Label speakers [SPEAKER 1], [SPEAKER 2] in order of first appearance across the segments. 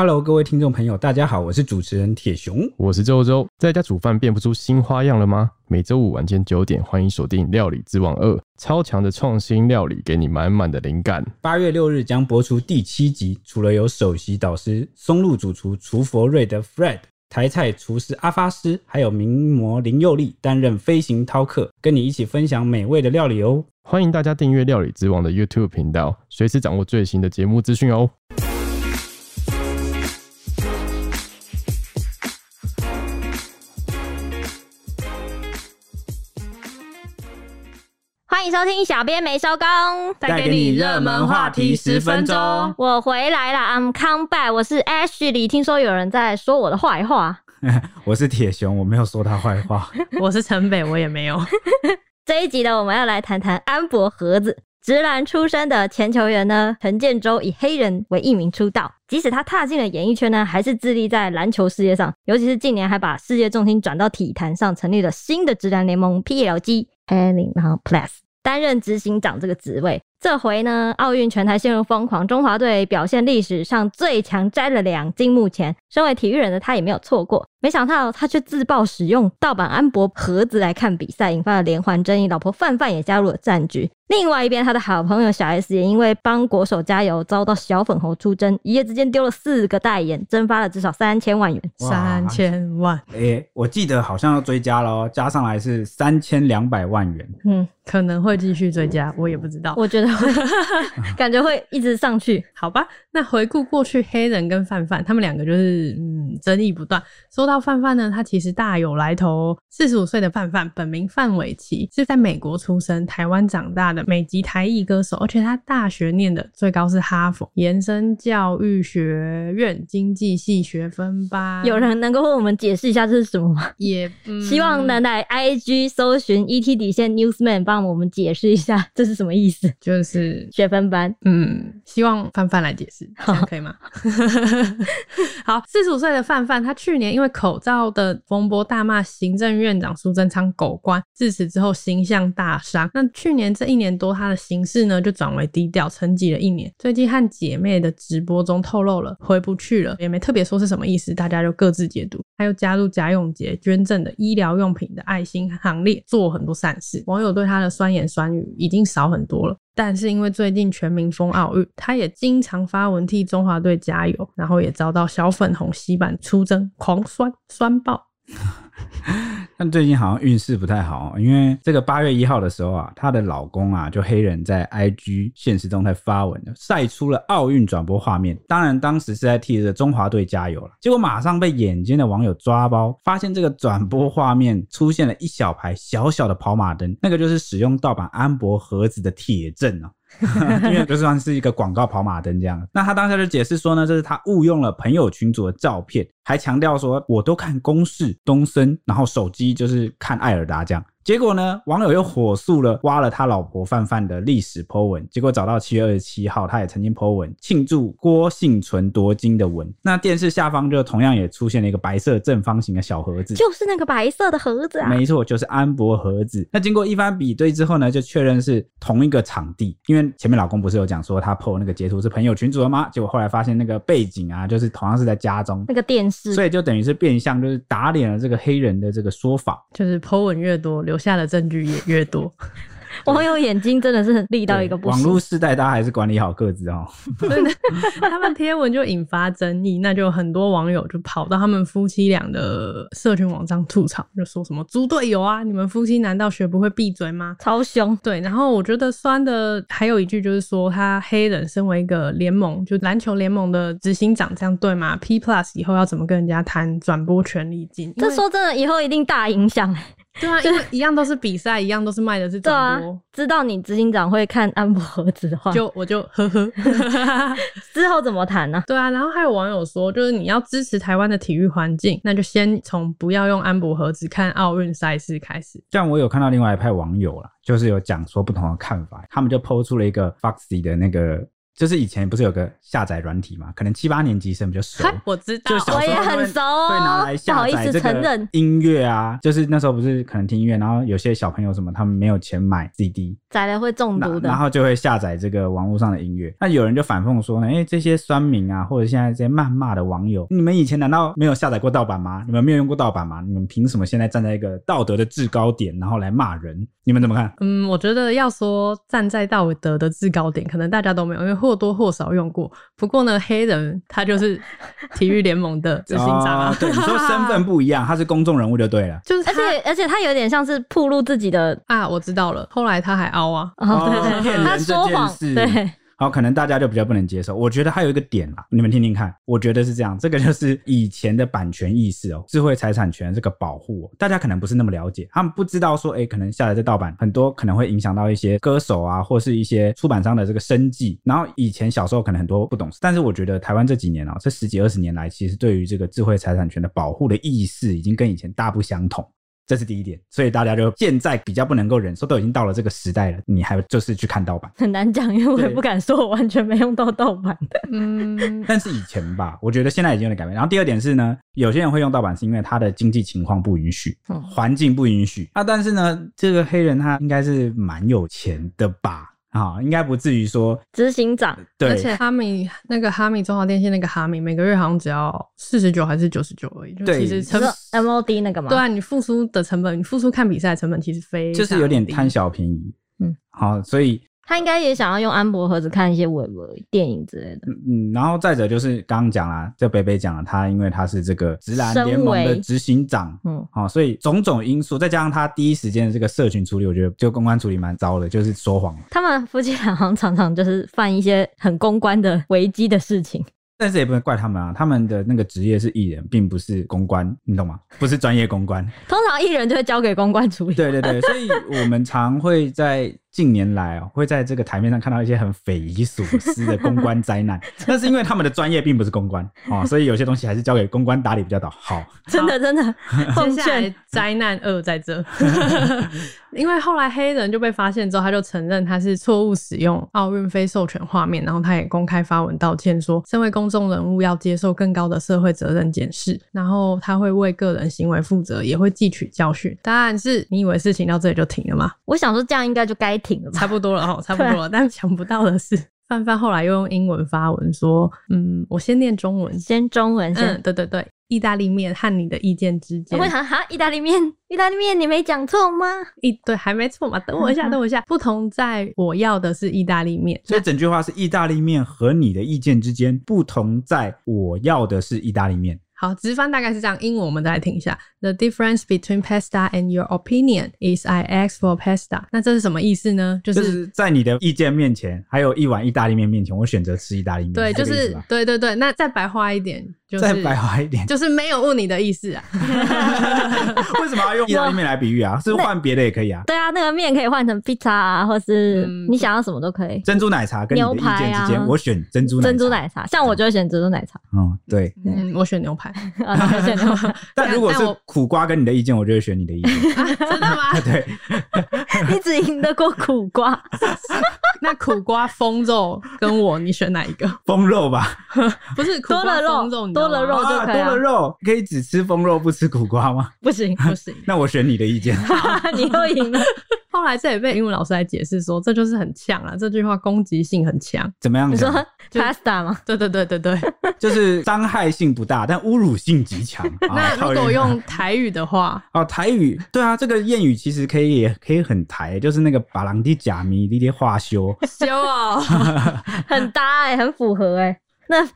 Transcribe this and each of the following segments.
[SPEAKER 1] Hello，各位听众朋友，大家好，我是主持人铁熊，
[SPEAKER 2] 我是周周。在家煮饭变不出新花样了吗？每周五晚间九点，欢迎锁定《料理之王二》，超强的创新料理，给你满满的灵感。
[SPEAKER 1] 八月六日将播出第七集，除了有首席导师松露主厨厨佛瑞的 Fred，台菜厨师阿发师，还有名模林佑利担任飞行饕客，跟你一起分享美味的料理哦。
[SPEAKER 2] 欢迎大家订阅《料理之王》的 YouTube 频道，随时掌握最新的节目资讯哦。
[SPEAKER 3] 欢迎收听小编没收工，
[SPEAKER 1] 带给你热门话题十分钟。
[SPEAKER 3] 我回来了，I'm come back。我是 Ashley，听说有人在说我的坏话。
[SPEAKER 1] 我是铁熊，我没有说他坏话。
[SPEAKER 4] 我是城北，我也没有。
[SPEAKER 3] 这一集呢，我们要来谈谈安博盒子。直男出身的前球员呢，陈建州以黑人为艺名出道。即使他踏进了演艺圈呢，还是致力在篮球事业上，尤其是近年还把世界重心转到体坛上，成立了新的直男联盟 PLG，然后 Plus。担任执行长这个职位，这回呢，奥运拳台陷入疯狂，中华队表现历史上最强，摘了两金。目前，身为体育人的他也没有错过，没想到他却自曝使用盗版安博盒子来看比赛，引发了连环争议。老婆范范也加入了战局。另外一边，他的好朋友小 S 也因为帮国手加油，遭到小粉红出征，一夜之间丢了四个代言，蒸发了至少三千万元。
[SPEAKER 4] 三千万，
[SPEAKER 1] 哎、欸，我记得好像要追加了，加上来是三千两百万元。
[SPEAKER 4] 嗯，可能会继续追加，我也不知道。
[SPEAKER 3] 我觉得会，感觉会一直上去。
[SPEAKER 4] 好吧，那回顾过去，黑人跟范范他们两个就是嗯争议不断。说到范范呢，他其实大有来头。四十五岁的范范，本名范玮琪，是在美国出生，台湾长大的。美籍台裔歌手，而且他大学念的最高是哈佛延伸教育学院经济系学分班。
[SPEAKER 3] 有人能够为我们解释一下这是什么吗？
[SPEAKER 4] 也、嗯、
[SPEAKER 3] 希望能来 IG 搜寻 ET 底线 Newsman 帮我们解释一下这是什么意思？
[SPEAKER 4] 就是
[SPEAKER 3] 学分班。
[SPEAKER 4] 嗯，希望范范来解释，这样可以吗？好，四十五岁的范范，他去年因为口罩的风波大骂行政院长苏贞昌狗官，自此之后形象大伤。那去年这一年。多他的形式呢，就转为低调，沉寂了一年。最近和姐妹的直播中透露了回不去了，也没特别说是什么意思，大家就各自解读。他又加入贾永杰捐赠的医疗用品的爱心行列，做很多善事。网友对他的酸言酸语已经少很多了，但是因为最近全民疯奥运，他也经常发文替中华队加油，然后也遭到小粉红洗版出征，狂酸酸爆。
[SPEAKER 1] 但最近好像运势不太好，因为这个八月一号的时候啊，她的老公啊，就黑人在 IG 现实中在发文，晒出了奥运转播画面。当然，当时是在替着中华队加油了。结果马上被眼尖的网友抓包，发现这个转播画面出现了一小排小小的跑马灯，那个就是使用盗版安博盒子的铁证啊。因为就算是一个广告跑马灯这样，那他当下就解释说呢，这是他误用了朋友群组的照片，还强调说我都看公视、东森，然后手机就是看艾尔达这样。结果呢，网友又火速了挖了他老婆范范的历史 po 文，结果找到七月二十七号，他也曾经 po 文庆祝郭幸存夺金的文。那电视下方就同样也出现了一个白色正方形的小盒子，
[SPEAKER 3] 就是那个白色的盒子啊，
[SPEAKER 1] 没错，就是安博盒子。那经过一番比对之后呢，就确认是同一个场地，因为前面老公不是有讲说他 po 那个截图是朋友群组的吗？结果后来发现那个背景啊，就是同样是在家中
[SPEAKER 3] 那个电视，
[SPEAKER 1] 所以就等于是变相就是打脸了这个黑人的这个说法，
[SPEAKER 4] 就是 po 文越多。留下的证据也越多，
[SPEAKER 3] 网友眼睛真的是利到一个不行。
[SPEAKER 1] 网络世代，大家还是管理好各自哦。
[SPEAKER 4] 对的，他们贴文就引发争议，那就很多网友就跑到他们夫妻俩的社群网站吐槽，就说什么猪队友啊，你们夫妻难道学不会闭嘴吗？
[SPEAKER 3] 超凶。
[SPEAKER 4] 对，然后我觉得酸的还有一句就是说，他黑人身为一个联盟，就篮球联盟的执行长，这样对吗？P Plus 以后要怎么跟人家谈转播权利金？
[SPEAKER 3] 这说真的，以后一定大影响。
[SPEAKER 4] 对啊，因为一样都是比赛，一样都是卖的是转播。
[SPEAKER 3] 啊、知道你执行长会看安博盒子的话，
[SPEAKER 4] 就我就呵呵。
[SPEAKER 3] 之后怎么谈呢、啊？
[SPEAKER 4] 对啊，然后还有网友说，就是你要支持台湾的体育环境，那就先从不要用安博盒子看奥运赛事开始。
[SPEAKER 1] 这样我有看到另外一派网友啦，就是有讲说不同的看法，他们就抛出了一个 Foxy 的那个。就是以前不是有个下载软体嘛？可能七八年级生比较熟，
[SPEAKER 4] 我知道，
[SPEAKER 1] 就
[SPEAKER 3] 我也很熟哦，
[SPEAKER 1] 会拿来下载这个音乐啊。就是那时候不是可能听音乐，然后有些小朋友什么，他们没有钱买 CD，
[SPEAKER 3] 载了会中毒的，
[SPEAKER 1] 然后就会下载这个网络上的音乐。那有人就反讽说呢，哎、欸，这些酸民啊，或者现在这些谩骂的网友，你们以前难道没有下载过盗版吗？你们没有用过盗版吗？你们凭什么现在站在一个道德的制高点，然后来骂人？你们怎么看？
[SPEAKER 4] 嗯，我觉得要说站在道德的制高点，可能大家都没有，因为或多或少用过。不过呢，黑人他就是 体育联盟的执行长啊。
[SPEAKER 1] 哦、对，你说身份不一样，他是公众人物就对了。
[SPEAKER 4] 就是，
[SPEAKER 3] 而且而且他有点像是暴露自己的
[SPEAKER 4] 啊，我知道了。后来他还凹啊，
[SPEAKER 3] 哦，对对对，他说谎，对。
[SPEAKER 1] 好，可能大家就比较不能接受。我觉得还有一个点啦，你们听听看。我觉得是这样，这个就是以前的版权意识哦，智慧财产权这个保护哦，大家可能不是那么了解，他们不知道说，哎，可能下来这盗版很多可能会影响到一些歌手啊，或是一些出版商的这个生计。然后以前小时候可能很多不懂事，但是我觉得台湾这几年啊，这十几二十年来，其实对于这个智慧财产权的保护的意识，已经跟以前大不相同。这是第一点，所以大家就现在比较不能够忍受，都已经到了这个时代了，你还就是去看盗版，
[SPEAKER 3] 很难讲，因为我也不敢说我完全没用到盗版的。
[SPEAKER 4] 嗯，
[SPEAKER 1] 但是以前吧，我觉得现在已经有点改变。然后第二点是呢，有些人会用盗版，是因为他的经济情况不允许，环境不允许。啊，但是呢，这个黑人他应该是蛮有钱的吧？啊、哦，应该不至于说
[SPEAKER 3] 执行长，
[SPEAKER 1] 对，
[SPEAKER 4] 而且哈米那个哈米中华电信那个哈米每个月好像只要四十九还是九十九而已，
[SPEAKER 1] 对，
[SPEAKER 4] 其实成
[SPEAKER 3] MOD 那个嘛，
[SPEAKER 4] 对啊，你付出的成本，你付出看比赛成本其实非常
[SPEAKER 1] 就是有点贪小便宜，
[SPEAKER 3] 嗯，
[SPEAKER 1] 好，所以。
[SPEAKER 3] 他应该也想要用安博盒子看一些微博电影之类的。
[SPEAKER 1] 嗯，然后再者就是刚刚讲了，这北北讲了，他因为他是这个直男联盟的执行长，嗯，好，所以种种因素，再加上他第一时间的这个社群处理，我觉得就公关处理蛮糟的，就是说谎。
[SPEAKER 3] 他们夫妻俩好像常常就是犯一些很公关的危机的事情。
[SPEAKER 1] 但是也不能怪他们啊，他们的那个职业是艺人，并不是公关，你懂吗？不是专业公关。
[SPEAKER 3] 通常艺人就会交给公关处理。
[SPEAKER 1] 对对对，所以我们常会在。近年来哦，会在这个台面上看到一些很匪夷所思的公关灾难，那是因为他们的专业并不是公关啊，所以有些东西还是交给公关打理比较好。好，
[SPEAKER 3] 真的真的，
[SPEAKER 4] 接下来灾难二在这，因为后来黑人就被发现之后，他就承认他是错误使用奥运非授权画面，然后他也公开发文道歉说，身为公众人物要接受更高的社会责任检视，然后他会为个人行为负责，也会汲取教训。当然是你以为事情到这里就停了吗？
[SPEAKER 3] 我想说这样应该就该。
[SPEAKER 4] 差不多了哈，差不多了。但想不到的是，范范后来又用英文发文说：“嗯，我先念中文，
[SPEAKER 3] 先中文先。
[SPEAKER 4] 嗯，对对对，意大利面和你的意见之间，
[SPEAKER 3] 我想哈？意大利面，意大利面，你没讲错吗？
[SPEAKER 4] 一对，还没错嘛？等我一下，等我一下。不同在我要的是意大利面，
[SPEAKER 1] 所以整句话是意大利面和你的意见之间不同，在我要的是意大利面。”
[SPEAKER 4] 好，直翻大概是这样。英文我们再来听一下。The difference between pasta and your opinion is I ask for pasta。那这是什么意思呢？就是、
[SPEAKER 1] 就是、在你的意见面前，还有一碗意大利面面前，我选择吃意大利面。
[SPEAKER 4] 对，就是对对对。那再白话一点。就是、
[SPEAKER 1] 再白话一点，
[SPEAKER 4] 就是没有误你的意思啊。
[SPEAKER 1] 为什么要用意大利面来比喻啊？是换别的也可以啊。
[SPEAKER 3] 对啊，那个面可以换成披萨啊，或是你想要什么都可以。
[SPEAKER 1] 珍珠奶茶跟你的意见之间、啊，我选珍珠奶茶。
[SPEAKER 3] 珍珠奶茶，像我就会选珍珠奶茶。
[SPEAKER 1] 嗯，对，
[SPEAKER 4] 嗯，我选牛排。
[SPEAKER 3] 啊，选牛排。
[SPEAKER 1] 但如果是苦瓜跟你的意见，我就会选你的意见。
[SPEAKER 4] 啊、真的吗？
[SPEAKER 1] 对。
[SPEAKER 3] 你只赢得过苦瓜。
[SPEAKER 4] 那苦瓜风肉跟我，你选哪一个？
[SPEAKER 1] 风肉吧。
[SPEAKER 4] 不是苦瓜风肉，
[SPEAKER 3] 多了肉，多了肉就可以、啊。
[SPEAKER 1] 多了肉可以只吃风肉不吃苦瓜吗？
[SPEAKER 3] 不行，不行。
[SPEAKER 1] 那我选你的意见。
[SPEAKER 3] 你又赢了。
[SPEAKER 4] 后来这也被英文老师来解释说，这就是很呛啊，这句话攻击性很强。
[SPEAKER 1] 怎么样？
[SPEAKER 3] 你说 pasta 吗？
[SPEAKER 4] 对对对对对，
[SPEAKER 1] 就是伤害性不大，但侮辱性极强。
[SPEAKER 4] 那如果用台语的话，
[SPEAKER 1] 哦，台语，对啊，这个谚语其实可以也可以很台，就是那个把郎的假迷的的话修
[SPEAKER 3] 修哦，很搭哎、欸，很符合哎、欸，那。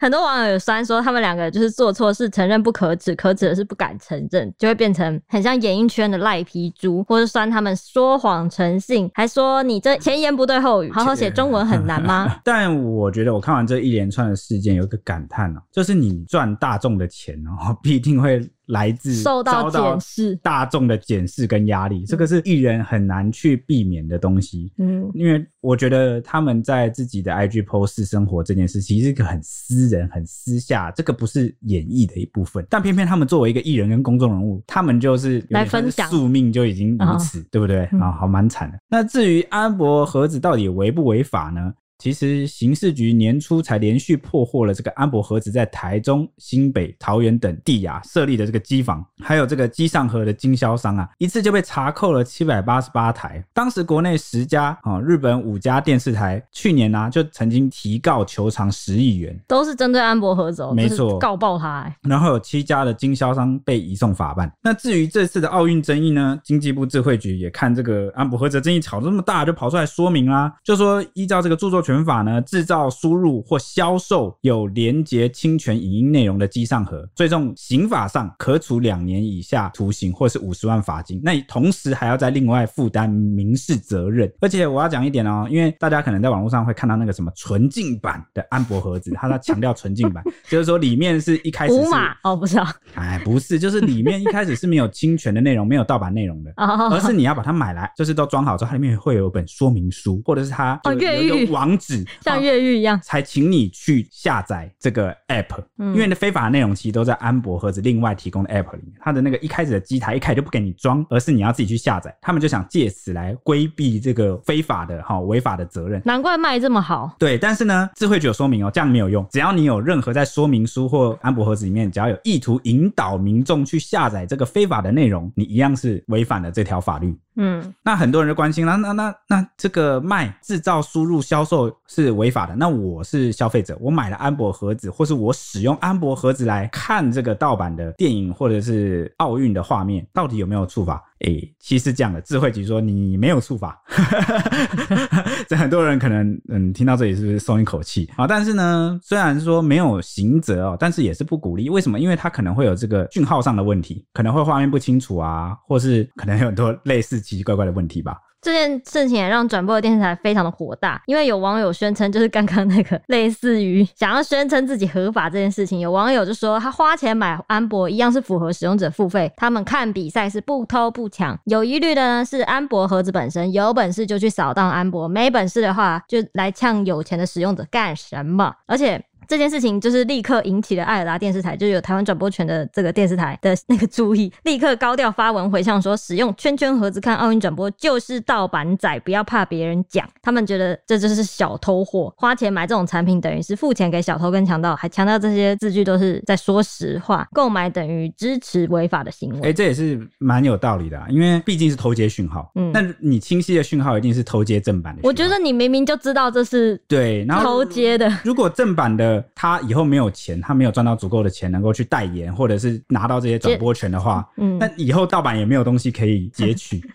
[SPEAKER 3] 很多网友有酸说，他们两个就是做错事，承认不可耻，可耻的是不敢承认，就会变成很像演艺圈的赖皮猪，或是酸他们说谎成性，还说你这前言不对后语，好好写中文很难吗？
[SPEAKER 1] 但我觉得我看完这一连串的事件，有一个感叹哦，就是你赚大众的钱哦，必定会。来自
[SPEAKER 3] 受到检视，
[SPEAKER 1] 大众的检视跟压力，这个是艺人很难去避免的东西。嗯，因为我觉得他们在自己的 IG post 生活这件事，其实是一个很私人、很私下，这个不是演艺的一部分。但偏偏他们作为一个艺人跟公众人物，他们就是
[SPEAKER 3] 来分享
[SPEAKER 1] 宿命就已经如此，对不对？啊，好蛮惨的。那至于安博盒子到底违不违法呢？其实刑事局年初才连续破获了这个安博盒子在台中、新北、桃园等地啊设立的这个机房，还有这个机上盒的经销商啊，一次就被查扣了七百八十八台。当时国内十家啊，日本五家电视台去年呢、啊、就曾经提告求偿十亿元，
[SPEAKER 3] 都是针对安博盒子哦，
[SPEAKER 1] 没错，
[SPEAKER 3] 告爆他、欸。
[SPEAKER 1] 然后有七家的经销商被移送法办。那至于这次的奥运争议呢，经济部智慧局也看这个安博盒子争议吵这么大，就跑出来说明啦，就说依照这个著作权法呢，制造、输入或销售有连结侵权影音内容的机上盒，最重刑法上可处两年以下徒刑，或是五十万罚金。那你同时还要再另外负担民事责任。而且我要讲一点哦，因为大家可能在网络上会看到那个什么纯净版的安博盒子，他在强调纯净版，就是说里面是一开始是
[SPEAKER 3] 哦，不是啊，
[SPEAKER 1] 哎，不是，就是里面一开始是没有侵权的内容，没有盗版内容的，而是你要把它买来，就是都装好之后，它里面会有一本说明书，或者是它有一个网址，
[SPEAKER 3] 像越狱一样，
[SPEAKER 1] 才请你去下载这个 app，因为那非法的内容其实都在安博盒子另外提供的 app 里面。它的那个一开始的机台一开始就不给你装，而是你要自己去下载。他们就想借此来规避这个非法的哈违法的责任。
[SPEAKER 3] 难怪卖这么好。
[SPEAKER 1] 对，但是呢，智慧局有说明哦，这样没有用。只要你有任何在说明书或安博盒子里面，只要有意图引导民众去下载这个非法的内容，你一样是违反了这条法律。
[SPEAKER 3] 嗯，
[SPEAKER 1] 那很多人就关心了，那那那这个卖、制造、输入、销售是违法的。那我是消费者，我买了安博盒子，或是我使用安博盒子来看这个盗版的电影或者是奥运的画面，到底有没有触法？哎、其实这样的智慧局说你没有触法，这很多人可能嗯听到这里是不是松一口气啊？但是呢，虽然说没有刑责哦，但是也是不鼓励。为什么？因为它可能会有这个讯号上的问题，可能会画面不清楚啊，或是可能有很多类似奇奇怪怪的问题吧。
[SPEAKER 3] 这件事情也让转播的电视台非常的火大，因为有网友宣称，就是刚刚那个类似于想要宣称自己合法这件事情，有网友就说他花钱买安博一样是符合使用者付费，他们看比赛是不偷不抢，有疑虑的呢是安博盒子本身，有本事就去扫荡安博，没本事的话就来呛有钱的使用者干什么？而且。这件事情就是立刻引起了爱尔达电视台，就是有台湾转播权的这个电视台的那个注意，立刻高调发文回呛说，使用圈圈盒子看奥运转播就是盗版仔，不要怕别人讲。他们觉得这就是小偷货，花钱买这种产品等于是付钱给小偷跟强盗，还强调这些字句都是在说实话，购买等于支持违法的行为。
[SPEAKER 1] 哎、欸，这也是蛮有道理的、啊，因为毕竟是偷接讯号，嗯，那你清晰的讯号一定是偷接正版的。
[SPEAKER 3] 我觉得你明明就知道这是对，然后偷接的，
[SPEAKER 1] 如果正版的。他以后没有钱，他没有赚到足够的钱，能够去代言或者是拿到这些转播权的话，嗯，那以后盗版也没有东西可以截取。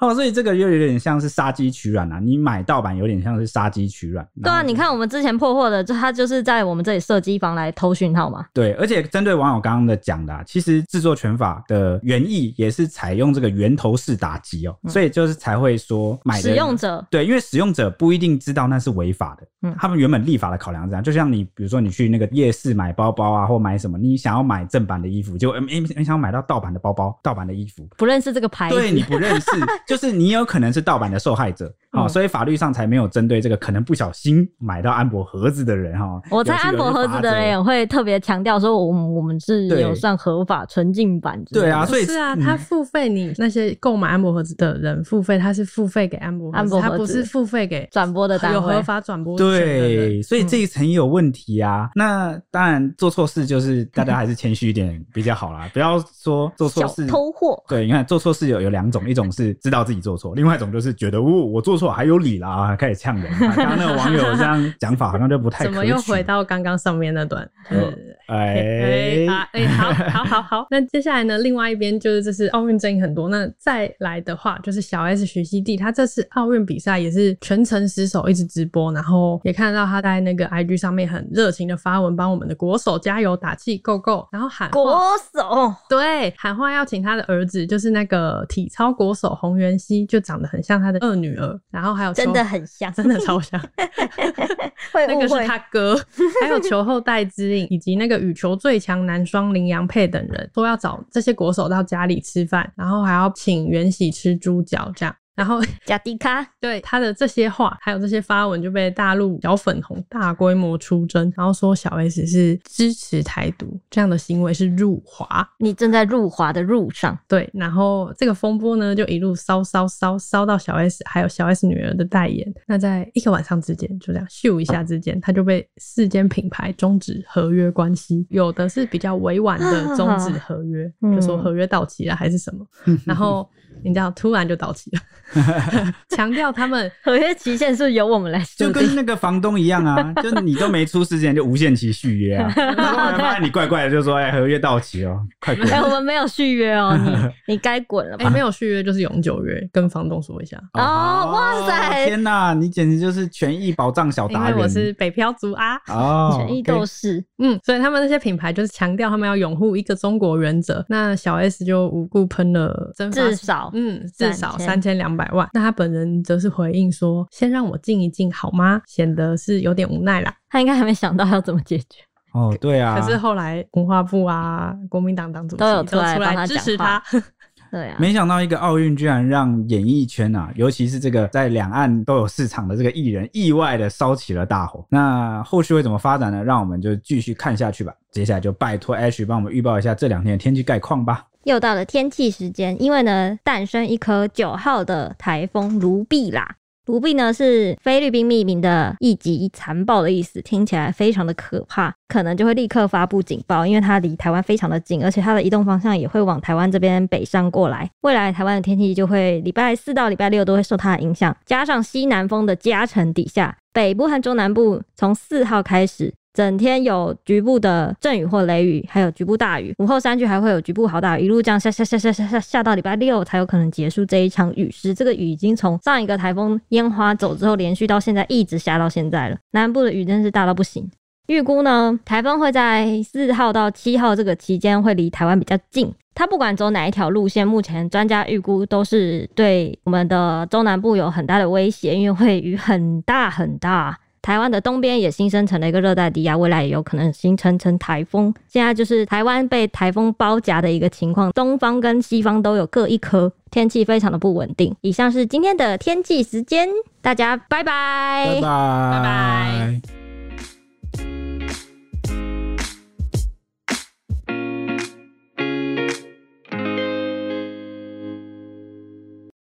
[SPEAKER 1] 哦，所以这个又有点像是杀鸡取卵啊！你买盗版有点像是杀鸡取卵。
[SPEAKER 3] 对啊，你看我们之前破获的，就他就是在我们这里设机房来偷讯号嘛。
[SPEAKER 1] 对，而且针对网友刚刚的讲的，啊，其实制作权法的原意也是采用这个源头式打击哦，所以就是才会说买的
[SPEAKER 3] 使用者
[SPEAKER 1] 对，因为使用者不一定知道那是违法的。嗯，他们原本立法的考量是这样，就像你比如说你去那个夜市买包包啊，或买什么，你想要买正版的衣服，就没没想要买到盗版的包包、盗版的衣服，
[SPEAKER 3] 不认识这个牌子，
[SPEAKER 1] 对，你不认识，就是你有。可能是盗版的受害者，好、嗯，所以法律上才没有针对这个可能不小心买到安博盒子的人哈。
[SPEAKER 3] 我猜安博盒子的人也会特别强调说，我们我们是有算合法纯净版。
[SPEAKER 1] 对啊，所以
[SPEAKER 4] 是啊，他付费，你那些购买安博盒子的人付费，他是付费给安博盒子，他不是付费给转播的单位，有合法转播。
[SPEAKER 1] 对，所以这一层有问题啊。嗯、那当然做错事就是大家还是谦虚一点比较好啦，不要说做错事
[SPEAKER 3] 偷货。
[SPEAKER 1] 对，你看做错事有有两种，一种是知道自己做错，另外。一种就是觉得哦，我做错还有理了啊，开始呛人。刚刚那个网友这样讲法好像就不太。
[SPEAKER 4] 怎么又回到刚刚上面那段？
[SPEAKER 1] 呃、哎
[SPEAKER 4] 哎哎，好好好好。那接下来呢？另外一边就是这是奥运争议很多。那再来的话，就是小 S 徐熙娣，她这次奥运比赛也是全程失守，一直直播，然后也看到她在那个 IG 上面很热情的发文，帮我们的国手加油打气，Go Go！然后喊
[SPEAKER 3] 国手，
[SPEAKER 4] 对，喊话要请他的儿子，就是那个体操国手洪元熙，就长得。很像他的二女儿，然后还有
[SPEAKER 3] 真的很 像，
[SPEAKER 4] 真的超像，那个是他哥，还有球后戴之颖，以及那个羽球最强男双林洋配等人，都要找这些国手到家里吃饭，然后还要请袁喜吃猪脚这样。然后
[SPEAKER 3] 贾迪卡，
[SPEAKER 4] 对他的这些话，还有这些发文，就被大陆小粉红大规模出征，然后说小 S 是支持台独，这样的行为是入华，
[SPEAKER 3] 你正在入华的路上。
[SPEAKER 4] 对，然后这个风波呢，就一路烧烧烧烧到小 S，还有小 S 女儿的代言。那在一个晚上之间，就这样咻一下之间，他就被四间品牌终止合约关系，有的是比较委婉的 终止合约，就说合约到期了还是什么，然后。你知道，突然就到期了，强调他们
[SPEAKER 3] 合约期限是由我们来，
[SPEAKER 1] 就跟那个房东一样啊，就你都没出事之前就无限期续约啊，然后发现你怪怪的，就说哎、欸，合约到期哦，快滚！
[SPEAKER 3] 哎、欸，我们没有续约哦，你 你该滚了吧？
[SPEAKER 4] 哎、欸，没有续约就是永久约，跟房东说一下。
[SPEAKER 3] 哦，哦哇塞！
[SPEAKER 1] 天哪，你简直就是权益保障小达人。
[SPEAKER 4] 因为我是北漂族啊，
[SPEAKER 1] 哦，
[SPEAKER 3] 权益斗士。
[SPEAKER 4] 嗯，所以他们那些品牌就是强调他们要拥护一个中国原则。那小 S 就无故喷了，
[SPEAKER 3] 至少。
[SPEAKER 4] 嗯，至少三千两百万。那他本人则是回应说：“先让我静一静好吗？”显得是有点无奈啦。
[SPEAKER 3] 他应该还没想到要怎么解决。
[SPEAKER 1] 哦，对啊。
[SPEAKER 4] 可是后来文化部啊，国民党党主席
[SPEAKER 3] 都有出来，
[SPEAKER 4] 出来支持他。
[SPEAKER 3] 对啊。
[SPEAKER 1] 没想到一个奥运居然让演艺圈啊，尤其是这个在两岸都有市场的这个艺人，意外的烧起了大火。那后续会怎么发展呢？让我们就继续看下去吧。接下来就拜托 Ash 帮我们预报一下这两天的天气概况吧。
[SPEAKER 3] 又到了天气时间，因为呢，诞生一颗九号的台风卢碧啦。卢碧呢是菲律宾命名的一级残暴的意思，听起来非常的可怕，可能就会立刻发布警报，因为它离台湾非常的近，而且它的移动方向也会往台湾这边北上过来。未来台湾的天气就会礼拜四到礼拜六都会受它的影响，加上西南风的加成底下，北部和中南部从四号开始。整天有局部的阵雨或雷雨，还有局部大雨。午后山区还会有局部豪大雨，一路这样下下下下下下下到礼拜六才有可能结束这一场雨势。这个雨已经从上一个台风烟花走之后，连续到现在一直下到现在了。南部的雨真是大到不行。预估呢，台风会在四号到七号这个期间会离台湾比较近。它不管走哪一条路线，目前专家预估都是对我们的中南部有很大的威胁，因为会雨很大很大。台湾的东边也新生成了一个热带低压，未来也有可能形成成台风。现在就是台湾被台风包夹的一个情况，东方跟西方都有各一颗，天气非常的不稳定。以上是今天的天气时间，大家拜拜，
[SPEAKER 1] 拜拜，拜拜。